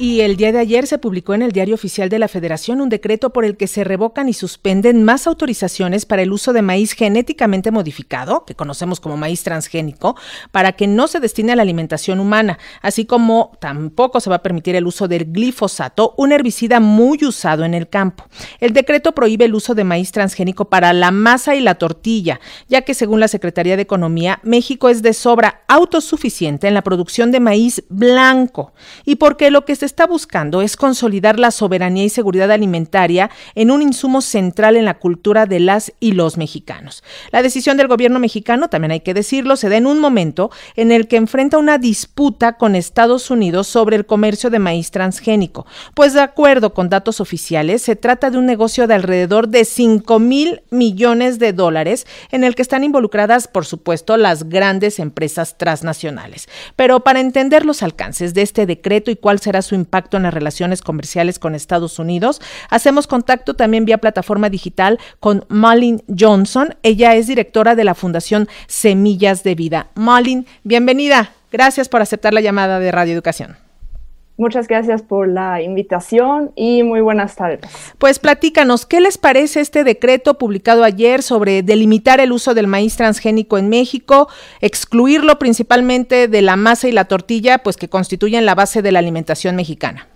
Y el día de ayer se publicó en el Diario Oficial de la Federación un decreto por el que se revocan y suspenden más autorizaciones para el uso de maíz genéticamente modificado, que conocemos como maíz transgénico, para que no se destine a la alimentación humana, así como tampoco se va a permitir el uso del glifosato, un herbicida muy usado en el campo. El decreto prohíbe el uso de maíz transgénico para la masa y la tortilla, ya que según la Secretaría de Economía, México es de sobra autosuficiente en la producción de maíz blanco y porque lo que se está buscando es consolidar la soberanía y seguridad alimentaria en un insumo central en la cultura de las y los mexicanos. La decisión del gobierno mexicano, también hay que decirlo, se da en un momento en el que enfrenta una disputa con Estados Unidos sobre el comercio de maíz transgénico, pues de acuerdo con datos oficiales, se trata de un negocio de alrededor de 5 mil millones de dólares en el que están involucradas, por supuesto, las grandes empresas transnacionales. Pero para entender los alcances de este decreto y cuál será su impacto en las relaciones comerciales con Estados Unidos. Hacemos contacto también vía plataforma digital con Malin Johnson. Ella es directora de la Fundación Semillas de Vida. Malin, bienvenida. Gracias por aceptar la llamada de Radio Educación. Muchas gracias por la invitación y muy buenas tardes. Pues platícanos, ¿qué les parece este decreto publicado ayer sobre delimitar el uso del maíz transgénico en México, excluirlo principalmente de la masa y la tortilla, pues que constituyen la base de la alimentación mexicana?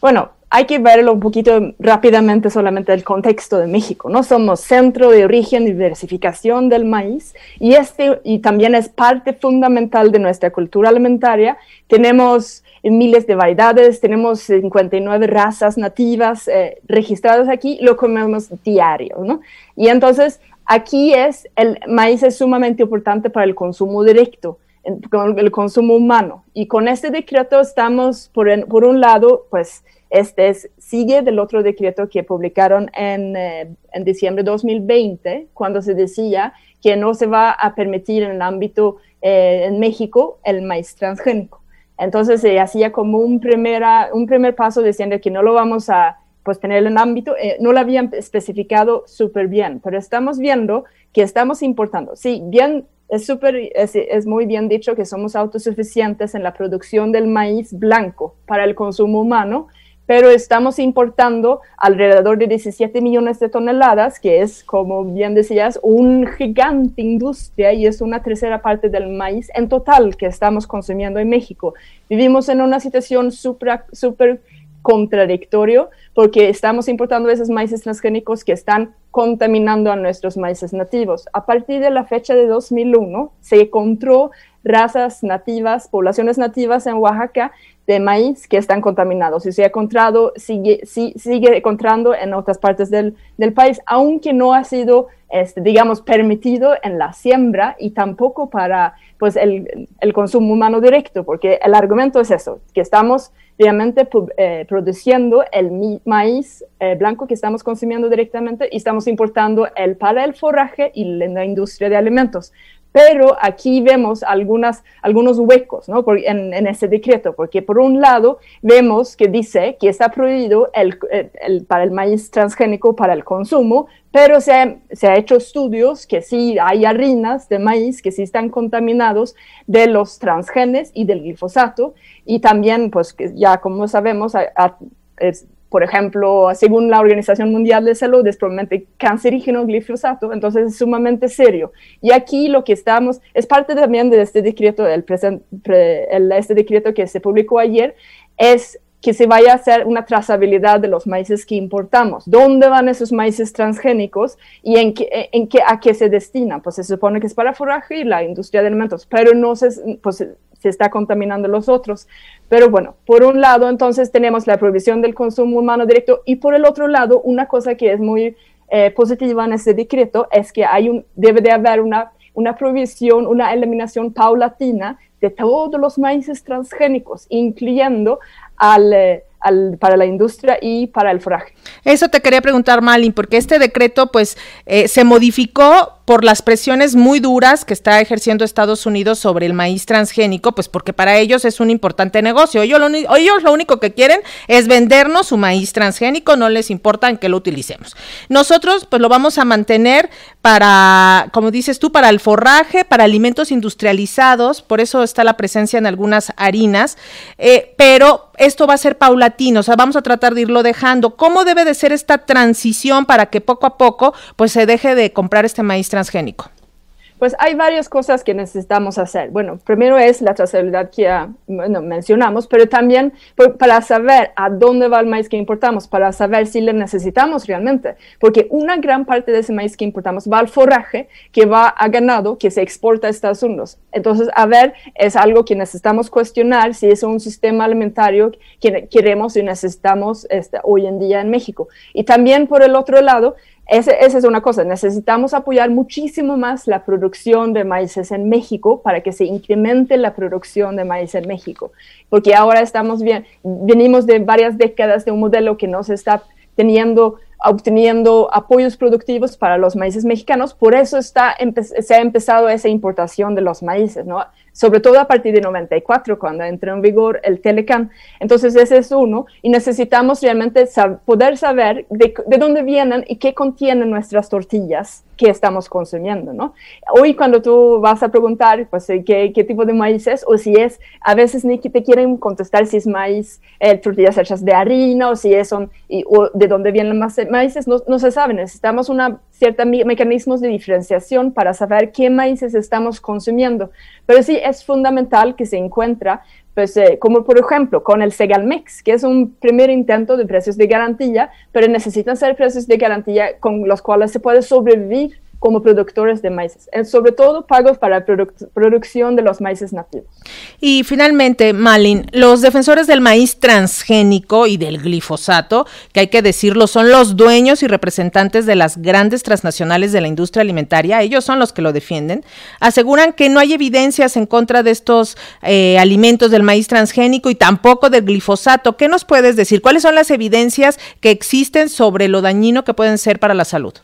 Bueno, hay que verlo un poquito rápidamente solamente el contexto de México, ¿no? Somos centro de origen y diversificación del maíz y este y también es parte fundamental de nuestra cultura alimentaria. Tenemos miles de variedades, tenemos 59 razas nativas eh, registradas aquí, lo comemos diario, ¿no? Y entonces aquí es, el maíz es sumamente importante para el consumo directo, el consumo humano. Y con este decreto estamos, por, por un lado, pues, este sigue del otro decreto que publicaron en, eh, en diciembre de 2020, cuando se decía que no se va a permitir en el ámbito eh, en México el maíz transgénico. Entonces se hacía como un, primera, un primer paso diciendo que no lo vamos a pues tener en ámbito, eh, no lo habían especificado súper bien, pero estamos viendo que estamos importando. Sí, bien, es, super, es, es, muy bien dicho que somos autosuficientes en la producción del maíz blanco para el consumo humano, pero estamos importando alrededor de 17 millones de toneladas, que es, como bien decías, un gigante industria y es una tercera parte del maíz en total que estamos consumiendo en México. Vivimos en una situación súper super porque estamos importando esos maíces transgénicos que están contaminando a nuestros maíces nativos. A partir de la fecha de 2001 se encontró razas nativas, poblaciones nativas en Oaxaca de maíz que están contaminados y se ha encontrado, sigue, sigue encontrando en otras partes del, del, país, aunque no ha sido, este, digamos, permitido en la siembra y tampoco para pues, el, el, consumo humano directo, porque el argumento es eso, que estamos realmente eh, produciendo el maíz eh, blanco que estamos consumiendo directamente y estamos importando el para el forraje y la industria de alimentos. Pero aquí vemos algunos huecos ¿no? en, en, ese decreto, porque por un lado vemos que dice que está prohibido el, para el maíz transgénico para el consumo, pero se ha, se ha, hecho estudios que sí hay harinas de maíz que sí están contaminados de los transgenes y del glifosato, y también, pues ya como sabemos, es, por ejemplo, según la Organización Mundial de Salud, es probablemente cancerígeno glifosato, entonces es sumamente serio. Y aquí lo que estamos, es parte también de este decreto, el, el este decreto que se publicó ayer, es que se vaya a hacer una trazabilidad de los maíces que importamos. ¿Dónde van esos maíces transgénicos y en qué, en qué, a qué se destinan? Pues se supone que es para forraje y la industria de alimentos, pero no se, pues, se está contaminando los otros. Pero bueno, por un lado, entonces tenemos la prohibición del consumo humano directo y por el otro lado, una cosa que es muy eh, positiva en este decreto es que hay un, debe de haber una, una prohibición, una eliminación paulatina de todos los maíces transgénicos, incluyendo al... Eh, para la industria y para el foraje. Eso te quería preguntar, Malin, porque este decreto pues eh, se modificó por las presiones muy duras que está ejerciendo Estados Unidos sobre el maíz transgénico, pues porque para ellos es un importante negocio. Ellos lo, ellos lo único que quieren es vendernos su maíz transgénico, no les importa en qué lo utilicemos. Nosotros pues lo vamos a mantener para, como dices tú, para el forraje, para alimentos industrializados, por eso está la presencia en algunas harinas, eh, pero esto va a ser paulatino, o sea, vamos a tratar de irlo dejando. ¿Cómo debe de ser esta transición para que poco a poco pues se deje de comprar este maíz transgénico? Pues hay varias cosas que necesitamos hacer. Bueno, primero es la trazabilidad que ya mencionamos, pero también para saber a dónde va el maíz que importamos, para saber si le necesitamos realmente, porque una gran parte de ese maíz que importamos va al forraje que va a ganado que se exporta a Estados Unidos. Entonces, a ver, es algo que necesitamos cuestionar si es un sistema alimentario que queremos y necesitamos este, hoy en día en México. Y también por el otro lado, esa es una cosa, necesitamos apoyar muchísimo más la producción de maíces en México para que se incremente la producción de maíz en México, porque ahora estamos bien, venimos de varias décadas de un modelo que no se está teniendo obteniendo apoyos productivos para los maíces mexicanos, por eso está, se ha empezado esa importación de los maíces, ¿no? Sobre todo a partir de 94, cuando entró en vigor el Telecan. Entonces, ese es uno, y necesitamos realmente poder saber de, dónde vienen y qué contienen nuestras tortillas que estamos consumiendo, ¿no? Hoy cuando tú vas a preguntar, pues, eh, qué, qué tipo de maíz es, o si es, a veces ni te quieren contestar si es maíz, eh, tortillas hechas de harina, o si es, son, o de dónde vienen los maíces, no, no se sabe, necesitamos una ciertos mecanismos de diferenciación para saber qué maíces estamos consumiendo. Pero sí es fundamental que se encuentra, pues, eh, como por ejemplo con el Segalmex, que es un primer intento de precios de garantía, pero necesitan ser precios de garantía con los cuales se puede sobrevivir como productores de maíces, sobre todo pagos para producción de los maíces nativos. Y finalmente, Malin, los defensores del maíz transgénico y del glifosato, que hay que decirlo, son los dueños y representantes de las grandes transnacionales de la industria alimentaria, ellos son los que lo defienden, aseguran que no hay evidencias en contra de estos eh, alimentos del maíz transgénico y tampoco del glifosato. ¿Qué nos puedes decir? ¿Cuáles son las evidencias que existen sobre lo dañino que pueden ser para la salud?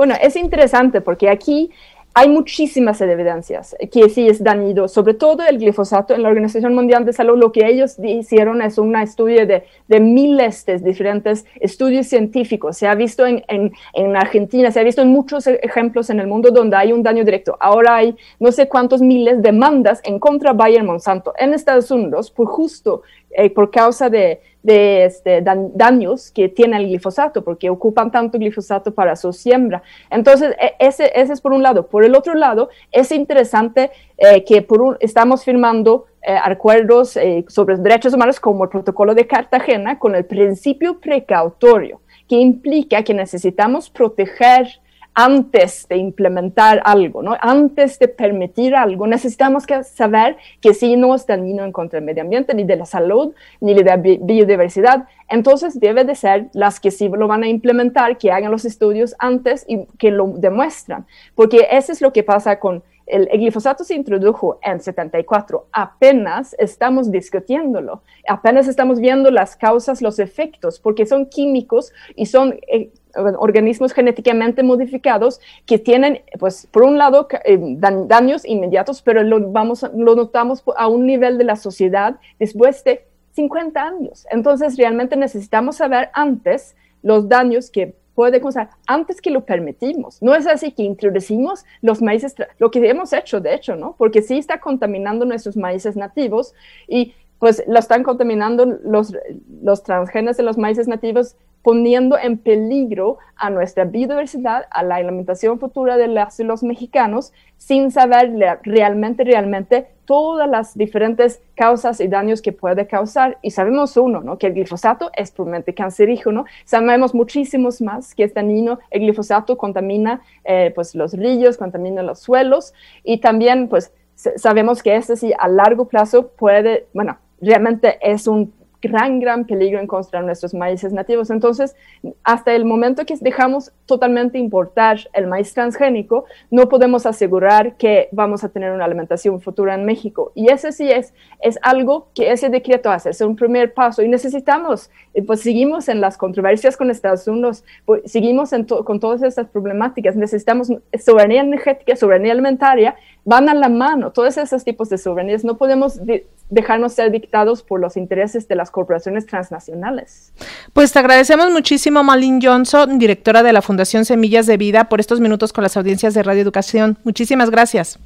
Bueno, es interesante porque aquí hay muchísimas evidencias que sí es dañino, sobre todo el glifosato. En la Organización Mundial de Salud lo que ellos hicieron es un estudio de, miles de diferentes estudios científicos. Se ha visto en, en, en, Argentina, se ha visto en muchos ejemplos en el mundo donde hay un daño directo. Ahora hay no sé cuántos miles de demandas en contra Bayer Monsanto en Estados Unidos por justo eh, por causa de, este, daños que tiene el glifosato, porque ocupan tanto glifosato para su siembra. Entonces, e, ese, es por un lado. Por el otro lado, es interesante eh, que estamos firmando eh, acuerdos sobre derechos humanos como el protocolo de Cartagena con el principio precautorio, que implica que necesitamos proteger antes de implementar algo, ¿no? antes de permitir algo, necesitamos que saber que si no es dañino contra del medio ambiente, ni de la salud, ni de la biodiversidad. Entonces debe de ser las que sí lo van a implementar, que hagan los estudios antes y que lo demuestran, porque eso es lo que pasa con el, glifosato se introdujo en 74, apenas estamos discutiéndolo, apenas estamos viendo las causas, los efectos, porque son químicos y son eh, organismos genéticamente modificados que tienen, pues, por un lado, eh, daños inmediatos, pero lo, vamos, lo notamos a un nivel de la sociedad después de 50 años. Entonces, realmente necesitamos saber antes los daños que puede causar antes que lo permitimos. No es así que introducimos los maíces, lo que hemos hecho, de hecho, ¿no? Porque sí está contaminando nuestros maíces nativos y pues lo están contaminando los, los transgenes de los maíces nativos poniendo en peligro a nuestra biodiversidad, a la alimentación futura de los mexicanos, sin saber realmente, realmente todas las diferentes causas y daños que puede causar. Y sabemos uno, ¿no? que el glifosato es probablemente cancerígeno. Sabemos muchísimos más que es dañino. El glifosato contamina eh, pues, los ríos, contamina los suelos y también pues sabemos que este sí a largo plazo puede, bueno, realmente es un gran, gran peligro en contra de nuestros maíces nativos. Entonces, hasta el momento que dejamos totalmente importar el maíz transgénico, no podemos asegurar que vamos a tener una alimentación futura en México. Y ese sí es, es algo que ese decreto hace, es un primer paso. Y necesitamos, eh, pues seguimos en las controversias con Estados Unidos, pues, seguimos con todas estas problemáticas. Necesitamos soberanía energética, soberanía alimentaria, van a la mano, todos esos tipos de soberanías. No podemos dejarnos ser dictados por los intereses de las corporaciones transnacionales. Pues te agradecemos muchísimo, Malin Johnson, directora de la Fundación Semillas de Vida, por estos minutos con las audiencias de Radio Educación. Muchísimas gracias.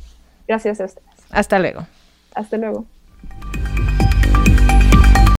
Gracias a ustedes. Hasta luego. Hasta luego.